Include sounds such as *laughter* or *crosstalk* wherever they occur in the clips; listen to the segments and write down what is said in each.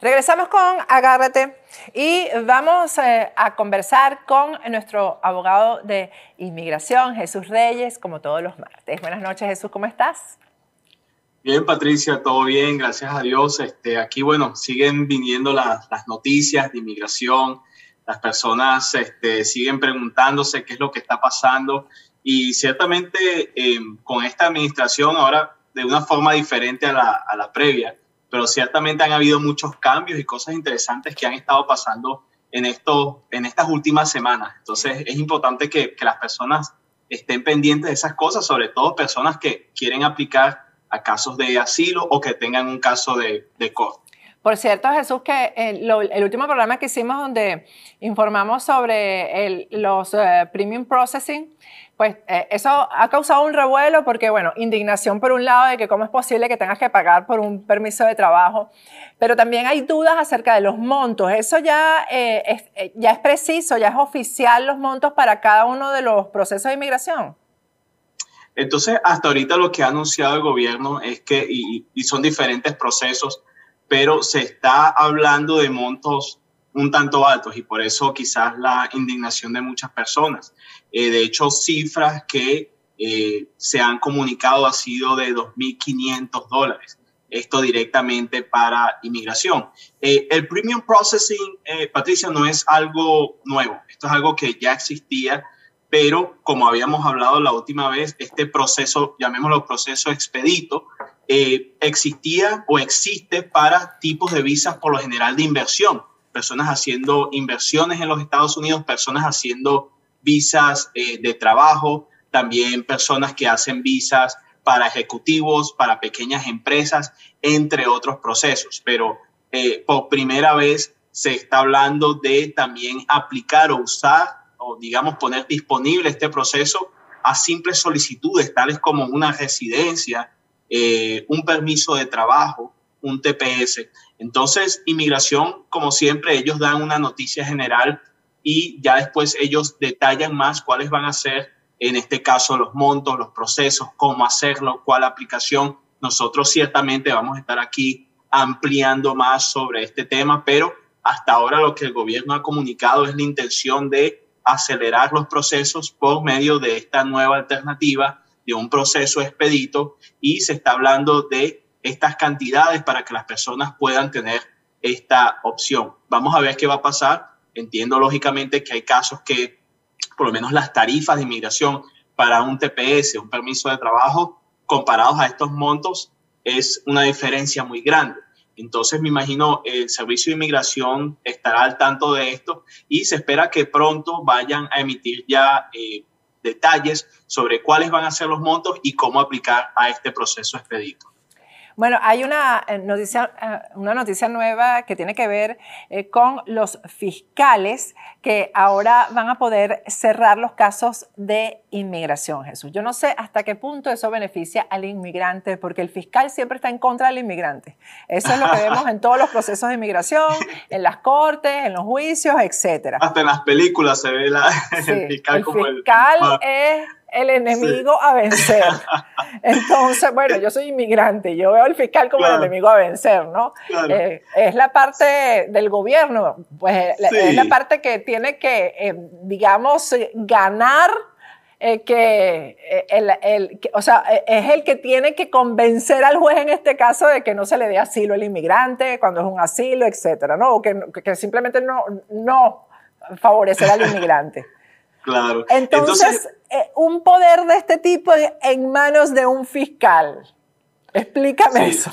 Regresamos con Agárrate y vamos eh, a conversar con nuestro abogado de inmigración, Jesús Reyes, como todos los martes. Buenas noches, Jesús, ¿cómo estás? Bien, Patricia, todo bien, gracias a Dios. Este, aquí, bueno, siguen viniendo las, noticias de inmigración, las personas este, siguen preguntándose qué es lo que está pasando y ciertamente em, con esta administración ahora de una forma diferente a la, a la previa, pero ciertamente han habido muchos cambios y cosas interesantes que han estado pasando en, esto, en estas últimas semanas. Entonces es importante que, que las personas estén pendientes de esas cosas, sobre todo personas que quieren aplicar a casos de asilo o que tengan un caso de, de corte. Por cierto, Jesús, que el, el, último programa que hicimos donde informamos sobre el, los uh, premium processing, pues eh, eso ha causado un revuelo porque, bueno, indignación por un lado de que cómo es posible que tengas que pagar por un permiso de trabajo, pero también hay dudas acerca de los montos. Eso ya, eh, es, eh, ya es preciso, ya es oficial los montos para cada uno de los procesos de inmigración. Entonces, hasta ahorita lo que ha anunciado el gobierno es que, y, y son diferentes procesos, pero se está hablando de montos un tanto altos y por eso quizás la indignación de muchas personas. Eh, de hecho, cifras que eh, se han comunicado ha sido de 2.500 dólares. Esto directamente para inmigración. Eh, el premium processing, Patricia, no es algo nuevo. Esto es algo que ya existía, pero como habíamos hablado la última vez, este proceso, llamémoslo proceso expedito, existía o existe para tipos de visas por lo general de inversión personas haciendo inversiones en los Estados Unidos, personas haciendo visas eh, de trabajo, también personas que hacen visas para ejecutivos, para pequeñas empresas, entre otros procesos. Pero eh, por primera vez se está hablando de también aplicar o usar o digamos poner disponible este proceso a simples solicitudes, tales como una residencia, eh, un permiso de trabajo, un TPS. Entonces, inmigración, como siempre, ellos dan una noticia general y ya después ellos detallan más cuáles van a ser, en este caso, los montos, los procesos, cómo hacerlo, cuál aplicación. Nosotros ciertamente vamos a estar aquí ampliando más sobre este tema, pero hasta ahora lo que el gobierno ha comunicado es la intención de acelerar los procesos por medio de esta nueva alternativa de un proceso expedito y se está hablando de estas cantidades para que las personas puedan tener esta opción. Vamos a ver qué va a pasar. Entiendo lógicamente que hay casos que por lo menos las tarifas de inmigración para un TPS, un permiso de trabajo, comparados a estos montos, es una diferencia muy grande. Entonces me imagino el Servicio de Inmigración estará al tanto de esto y se espera que pronto vayan a emitir ya eh, detalles sobre cuáles van a ser los montos y cómo aplicar a este proceso expedito. Bueno, hay una eh, noticia, eh, una noticia nueva que tiene que ver eh, con los fiscales que ahora van a poder cerrar los casos de inmigración, Jesús. Yo no sé hasta qué punto eso beneficia al inmigrante, porque el fiscal siempre está en contra del inmigrante. Eso es lo que vemos en todos los procesos de inmigración, en las cortes, en los juicios, etcétera. Hasta en las películas se ve la, el fiscal el como fiscal es el enemigo a vencer. *laughs* Entonces, bueno, yo soy inmigrante, yo veo al fiscal como el enemigo a vencer, ¿no? Eh, es la parte del gobierno, pues es la parte que tiene que, eh, digamos, ganar. Eh, que, el, o sea, es el que tiene que convencer al juez en este caso de que no se le dé asilo al inmigrante cuando es un asilo, etcétera, ¿no? O que, que simplemente no, no favorecer al inmigrante. Claro. Entonces, eh, un poder de este tipo en manos de un fiscal. Explícame eso.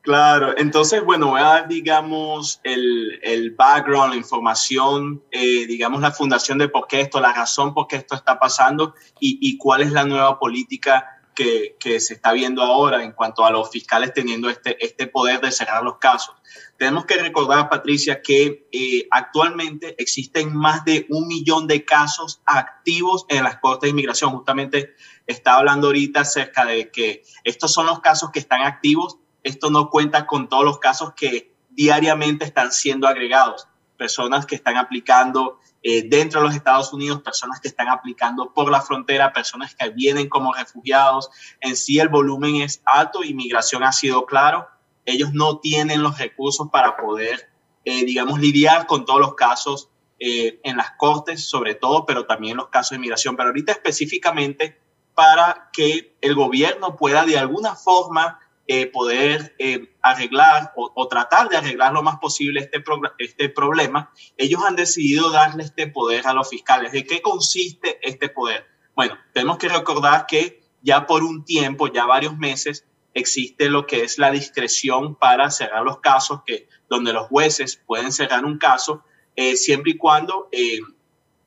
Claro, entonces, bueno, voy a dar, digamos, el, el background, la información, eh, digamos, la fundación de por qué esto, la razón por qué esto está pasando y, y cuál es la nueva política que, se está viendo ahora en cuanto a los fiscales teniendo este, este poder de cerrar los casos. Tenemos que recordar, Patricia, que eh, actualmente existen más de un millón de casos activos en las Cortes de Inmigración. Justamente estaba hablando ahorita acerca de que estos son los casos que están activos. Esto no cuenta con todos los casos que diariamente están siendo agregados. Personas que están aplicando eh, dentro de los Estados Unidos, personas que están aplicando por la frontera, personas que vienen como refugiados. En sí el volumen es alto, inmigración ha sido claro. Ellos no tienen los recursos para poder, eh, digamos, lidiar con todos los casos eh, en las cortes, sobre todo, pero también los casos de inmigración. Pero ahorita específicamente para que el gobierno pueda de alguna forma eh, poder eh, arreglar o, tratar de arreglar lo más posible este, este problema, ellos han decidido darle este poder a los fiscales. ¿De qué consiste este poder? Bueno, tenemos que recordar que ya por un tiempo, ya varios meses, existe lo que es la discreción para cerrar los casos, que donde los jueces pueden cerrar un caso eh, siempre y cuando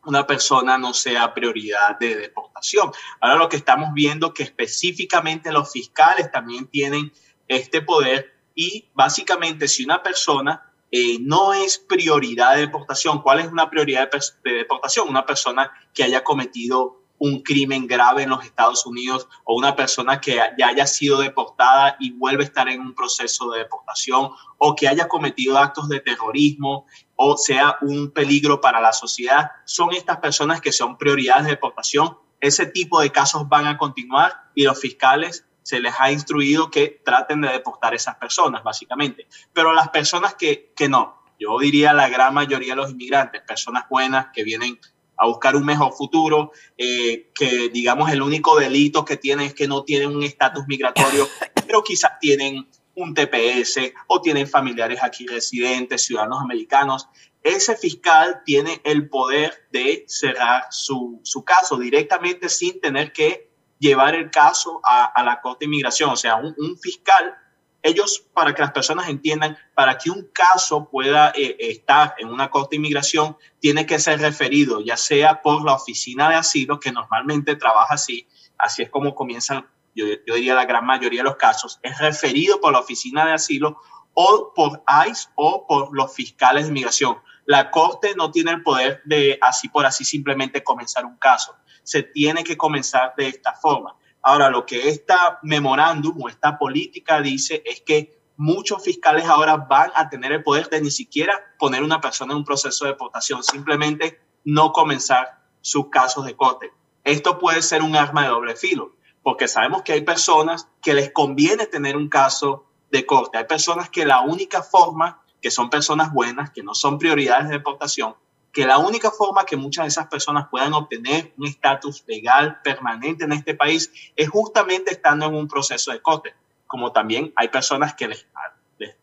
una persona no sea prioridad de deportación. Ahora lo que estamos viendo que específicamente los fiscales también tienen este poder y básicamente si una persona eh, no es prioridad de deportación, ¿cuál es una prioridad de, deportación? Una persona que haya cometido un crimen grave en los Estados Unidos o una persona que ya haya sido deportada y vuelve a estar en un proceso de deportación o que haya cometido actos de terrorismo o sea un peligro para la sociedad, son estas personas que son prioridades de deportación. Ese tipo de casos van a continuar y los fiscales se les ha instruido que traten de deportar a esas personas, básicamente. Pero las personas que, que no, yo diría la gran mayoría de los inmigrantes, personas buenas que vienen a buscar un mejor futuro, eh, que digamos el único delito que tienen es que no tienen un estatus migratorio, *laughs* pero quizás tienen un TPS o tienen familiares aquí residentes, ciudadanos americanos. Ese fiscal tiene el poder de cerrar su, su caso directamente sin tener que llevar el caso a, a la Corte de Inmigración. O sea, un, un fiscal ellos, para que las personas entiendan, para que un caso pueda eh, estar en una corte de inmigración, tiene que ser referido, ya sea por la oficina de asilo, que normalmente trabaja así, así es como comienzan, yo, diría la gran mayoría de los casos, es referido por la oficina de asilo o por ICE o por los fiscales de inmigración. La corte no tiene el poder de así por así simplemente comenzar un caso. Se tiene que comenzar de esta forma. Ahora, lo que esta memorándum o esta política dice es que muchos fiscales ahora van a tener el poder de ni siquiera poner una persona en un proceso de deportación, simplemente no comenzar sus casos de corte. Esto puede ser un arma de doble filo, porque sabemos que hay personas que les conviene tener un caso de corte. Hay personas que la única forma, que son personas buenas, que no son prioridades de deportación, que la única forma que muchas de esas personas puedan obtener un estatus legal permanente en este país es justamente estando en un proceso de corte. Como también hay personas que les,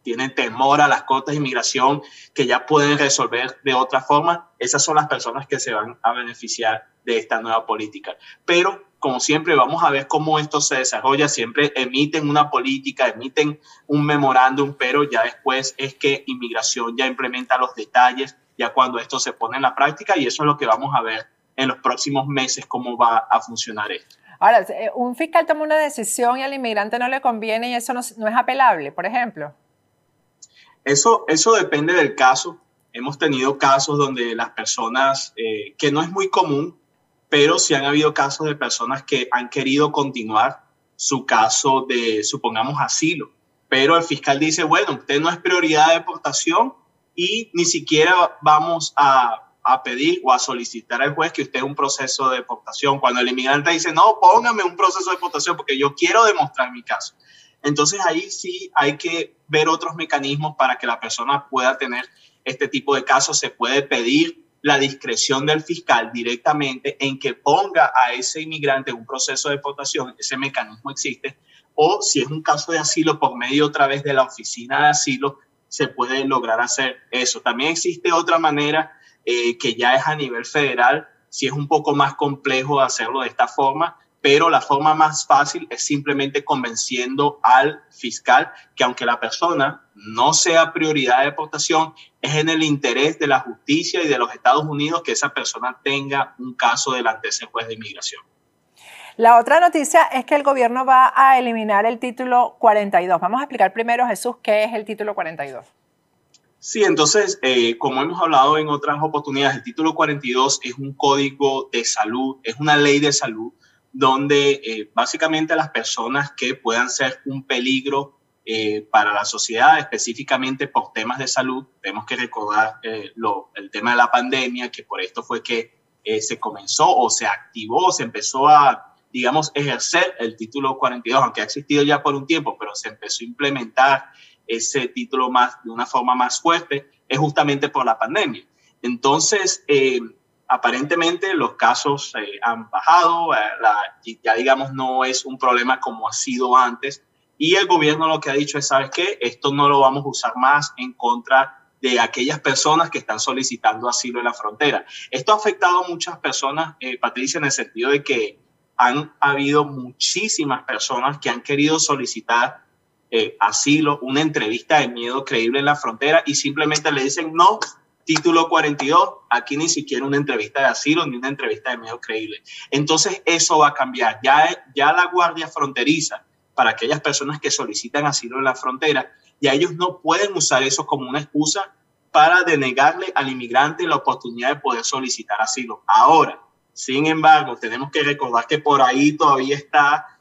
tienen temor a las cortes de inmigración que ya pueden resolver de otra forma, esas son las personas que se van a beneficiar de esta nueva política. Pero, como siempre, vamos a ver cómo esto se desarrolla. Siempre emiten una política, emiten un memorándum, pero ya después es que inmigración ya implementa los detalles ya cuando esto se pone en la práctica y eso es lo que vamos a ver en los próximos meses cómo va a funcionar esto. Ahora, eh, un fiscal toma una decisión y al inmigrante no le conviene y eso no, es apelable, por ejemplo. Eso, eso depende del caso. Hemos tenido casos donde las personas, eh, que no es muy común, pero sí han habido casos de personas que han querido continuar su caso de, supongamos, asilo. Pero el fiscal dice, bueno, usted no es prioridad de deportación, y ni siquiera vamos a, pedir o a solicitar al juez que usted un proceso de deportación. Cuando el inmigrante dice, no, póngame un proceso de deportación porque yo quiero demostrar mi caso. Entonces ahí sí hay que ver otros mecanismos para que la persona pueda tener este tipo de casos. Se puede pedir la discreción del fiscal directamente en que ponga a ese inmigrante un proceso de deportación. Ese mecanismo existe. O si es un caso de asilo por medio otra vez de la oficina de asilo, se puede lograr hacer eso. También existe otra manera eh, que ya es a nivel federal, si es un poco más complejo hacerlo de esta forma, pero la forma más fácil es simplemente convenciendo al fiscal que aunque la persona no sea prioridad de deportación, es en el interés de la justicia y de los Estados Unidos que esa persona tenga un caso delante de ese juez de inmigración. La otra noticia es que el gobierno va a eliminar el título 42. Vamos a explicar primero, Jesús, qué es el título 42. Sí, entonces, eh, como hemos hablado en otras oportunidades, el título 42 es un código de salud, es una ley de salud donde eh, básicamente las personas que puedan ser un peligro eh, para la sociedad, específicamente por temas de salud. Tenemos que recordar eh, lo, el tema de la pandemia, que por esto fue que eh, se comenzó o se activó, se empezó a, digamos, ejercer el título 42, aunque ha existido ya por un tiempo, pero se empezó a implementar ese título más de una forma más fuerte, es justamente por la pandemia. Entonces, aparentemente los casos han bajado, ya digamos no es un problema como ha sido antes, y el gobierno lo que ha dicho es, ¿sabes qué? Esto no lo vamos a usar más en contra de aquellas personas que están solicitando asilo en la frontera. Esto ha afectado a muchas personas, eh, Patricia, en el sentido de que han habido muchísimas personas que han querido solicitar eh, asilo, una entrevista de miedo creíble en la frontera y simplemente le dicen no, título 42, aquí ni siquiera una entrevista de asilo ni una entrevista de miedo creíble. Entonces eso va a cambiar. Ya, ya la Guardia Fronteriza para aquellas personas que solicitan asilo en la frontera y ellos no pueden usar eso como una excusa para denegarle al inmigrante la oportunidad de poder solicitar asilo. Ahora, sin embargo, tenemos que recordar que por ahí todavía está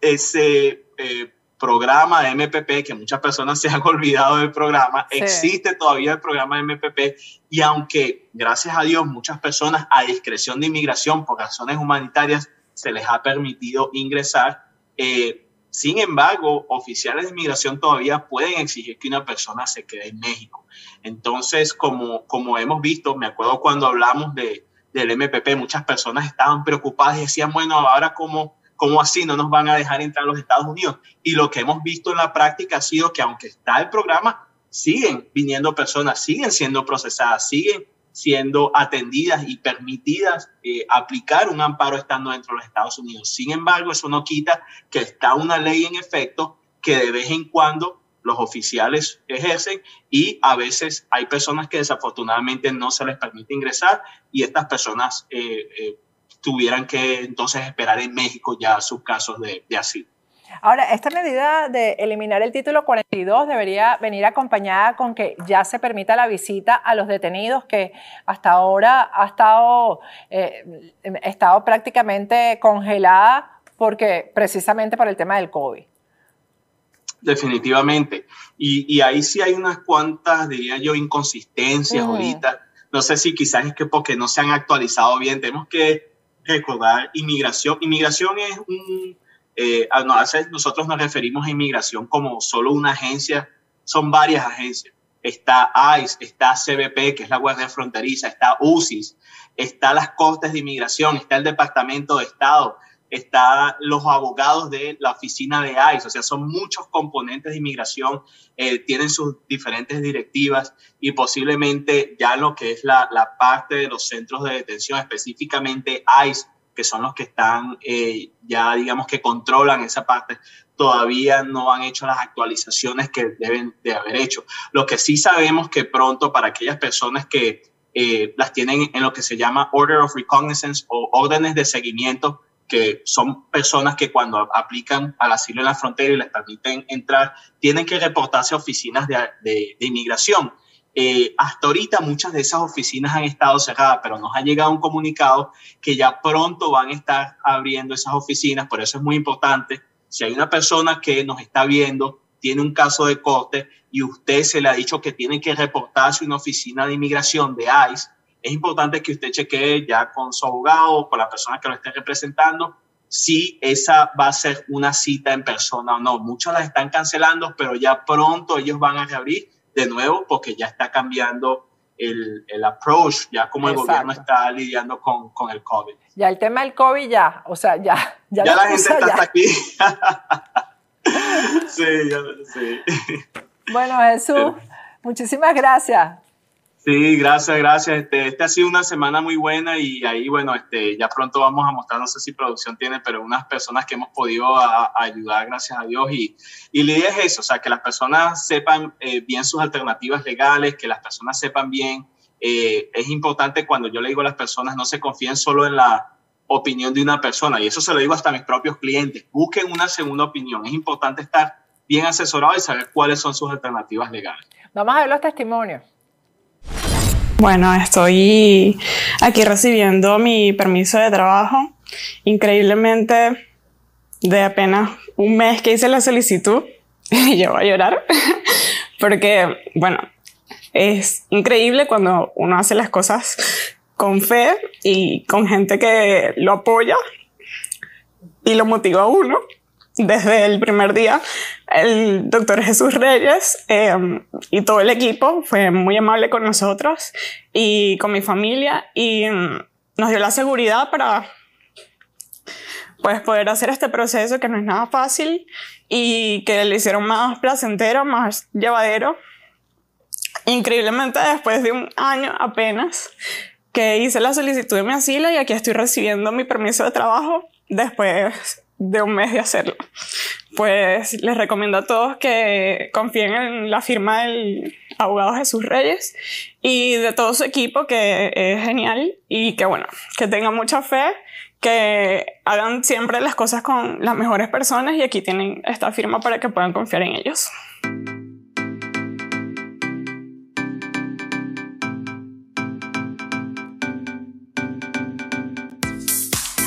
ese eh, programa de MPP, que muchas personas *laughs* se han olvidado del programa, existe todavía el programa de MPP y aunque, gracias a Dios, muchas personas a discreción de inmigración por razones humanitarias se les ha permitido ingresar, eh, sin embargo, oficiales de inmigración todavía pueden exigir que una persona se quede en México. Entonces, como, como hemos visto, me acuerdo cuando hablamos de, del MPP, muchas personas estaban preocupadas y decían, bueno, ahora cómo, así no nos van a dejar entrar a los Estados Unidos. Y lo que hemos visto en la práctica ha sido que aunque está el programa, siguen viniendo personas, siguen siendo procesadas, siguen siendo atendidas y permitidas eh, aplicar un amparo estando dentro de los Estados Unidos. Sin embargo, eso no quita que está una ley en efecto que de vez en cuando los oficiales ejercen y a veces hay personas que desafortunadamente no se les permite ingresar y estas personas eh, eh, tuvieran que entonces esperar en México ya sus casos de asilo. Ahora, esta medida de eliminar el título 42 debería venir acompañada con que ya se permita la visita a los detenidos que hasta ahora ha estado, eh, estado prácticamente congelada porque precisamente por el tema del COVID. Definitivamente. Y, ahí sí hay unas cuantas, diría yo, inconsistencias ahorita. No sé si quizás es que porque no se han actualizado bien. Tenemos que recordar inmigración. Inmigración es un eh, nosotros nos referimos a inmigración como solo una agencia, son varias agencias. Está ICE, está CBP, que es la Guardia Fronteriza, está UCIS, está las Cortes de Inmigración, está el Departamento de Estado, está los abogados de la oficina de ICE, o sea, son muchos componentes de inmigración, eh, tienen sus diferentes directivas y posiblemente ya lo que es la, la parte de los centros de detención, específicamente ICE, que son los que están eh, ya, digamos, que controlan esa parte, todavía no han hecho las actualizaciones que deben de haber hecho. Lo que sí sabemos que pronto para aquellas personas que eh, las tienen en lo que se llama Order of Recognizance o órdenes de seguimiento, que son personas que cuando aplican al asilo en la frontera y les permiten entrar, tienen que reportarse a oficinas de, de, de inmigración. Eh, hasta ahorita muchas de esas oficinas han estado cerradas, pero nos ha llegado un comunicado que ya pronto van a estar abriendo esas oficinas, por eso es muy importante. Si hay una persona que nos está viendo, tiene un caso de corte y usted se le ha dicho que tiene que reportarse a una oficina de inmigración de ICE, es importante que usted chequee ya con su abogado con la persona que lo esté representando si esa va a ser una cita en persona o no. Muchas las están cancelando, pero ya pronto ellos van a reabrir de nuevo porque ya está cambiando el, el approach, ya como el gobierno está lidiando con, con, el COVID. Ya el tema del COVID ya, o sea, ya. Ya, la, gente está hasta aquí. *laughs* sí, ya, sí. Bueno, Jesús, muchísimas gracias. Sí, gracias, gracias. Este, este ha sido una semana muy buena y ahí, bueno, este, ya pronto vamos a mostrar, no sé si producción tiene, pero unas personas que hemos podido ayudar, gracias a Dios. Y, y la idea es eso, o sea, que las personas sepan eh, bien sus alternativas legales, que las personas sepan bien. Eh, es importante cuando yo le digo a las personas, no se confíen solo en la opinión de una persona, y eso se lo digo hasta a mis propios clientes, busquen una segunda opinión. Es importante estar bien asesorado y saber cuáles son sus alternativas legales. Vamos a ver los testimonios. Bueno, estoy aquí recibiendo mi permiso de trabajo. Increíblemente, de apenas un mes que hice la solicitud, *laughs* yo voy a llorar, *laughs* porque, bueno, es increíble cuando uno hace las cosas con fe y con gente que lo apoya y lo motiva a uno desde el primer día. El doctor Jesús Reyes em, y todo el equipo fue muy amable con nosotros y con mi familia y em, nos dio la seguridad para pues, poder hacer este proceso que no es nada fácil y que le hicieron más placentero, más llevadero. Increíblemente, después de un año apenas que hice la solicitud de mi asilo y aquí estoy recibiendo mi permiso de trabajo después de un mes de hacerlo. Pues les recomiendo a todos que confíen en la firma del abogado Jesús Reyes y de todo su equipo que es genial y que bueno, que tengan mucha fe, que hagan siempre las cosas con las mejores personas y aquí tienen esta firma para que puedan confiar en ellos.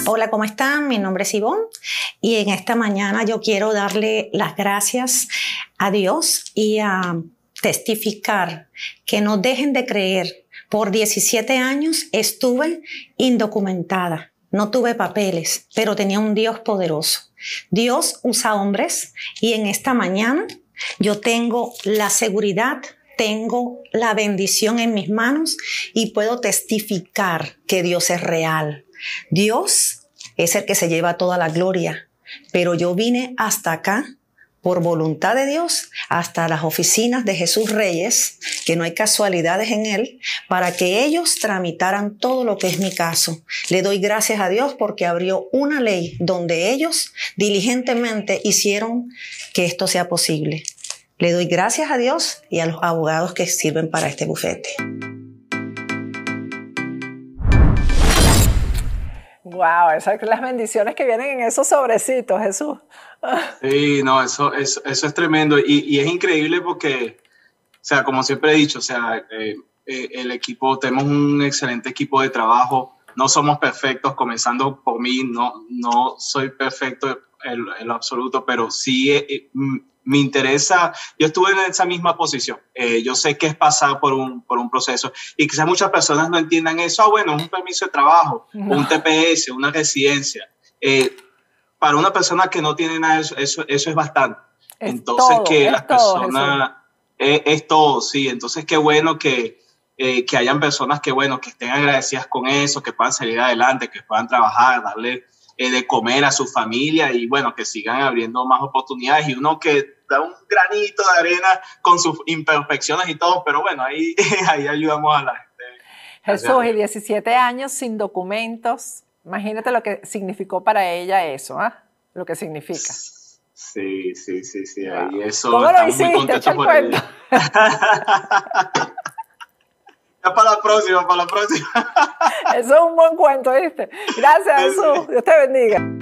Hola, ¿cómo están? Mi nombre es Ivonne y en esta mañana yo quiero darle las gracias a Dios y a testificar que no dejen de creer. Por 17 años estuve indocumentada, no tuve papeles, pero tenía un Dios poderoso. Dios usa hombres y en esta mañana yo tengo la seguridad tengo la bendición en mis manos y puedo testificar que Dios es real. Dios es el que se lleva toda la gloria, pero yo vine hasta acá por voluntad de Dios hasta las oficinas de Jesús Reyes, que no hay casualidades en él, para que ellos tramitaran todo lo que es mi caso. Le doy gracias a Dios porque abrió una ley donde ellos diligentemente hicieron que esto sea posible. Le doy gracias a Dios y a los abogados que sirven para este bufete. Wow, esas las bendiciones que vienen en esos sobrecitos, Jesús. Sí, no, eso, eso, eso es tremendo y, y, es increíble porque, o sea, como siempre he dicho, o sea, eh, eh, el equipo, tenemos un excelente equipo de trabajo, no somos perfectos, comenzando por mí, no, no soy perfecto en, en lo absoluto, pero sí eh, me interesa, yo estuve en esa misma posición, eh, yo sé que es pasar por un, por un proceso y quizás muchas personas no entiendan eso, ah, bueno, es un permiso de trabajo, un TPS, una residencia. Eh, para una persona que no tiene nada, eso, eso, es bastante. entonces, que las personas, es, es, todo, sí, entonces qué bueno que, eh, que hayan personas que, bueno, que estén agradecidas con eso, que puedan salir adelante, que puedan trabajar, darle de comer a su familia y bueno, que sigan abriendo más oportunidades y uno que da un granito de arena con sus imperfecciones y todo, pero bueno, ahí, *laughs* ahí ayudamos a la gente. Jesús, y 17 años sin documentos, imagínate lo que significó para ella eso, ¿ah? Lo que significa. Sí, sí, sí, sí, ahí eso. ¿Cómo lo hiciste? Echa por ella. *laughs* ya para la próxima, para la próxima. Eso es un buen cuento, ¿viste? Gracias, *laughs* Jesús. Dios te bendiga.